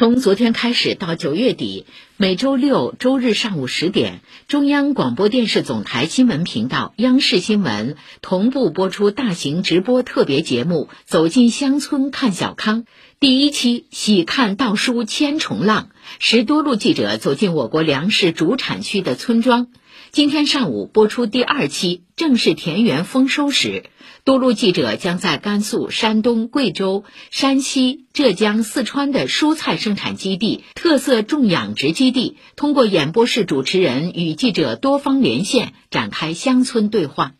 从昨天开始到九月底，每周六、周日上午十点，中央广播电视总台新闻频道、央视新闻同步播出大型直播特别节目《走进乡村看小康》。第一期喜看稻菽千重浪，十多路记者走进我国粮食主产区的村庄。今天上午播出第二期，正是田园丰收时，多路记者将在甘肃、山东、贵州、山西、浙江、四川的蔬菜生产基地、特色种养殖基地，通过演播室主持人与记者多方连线，展开乡村对话。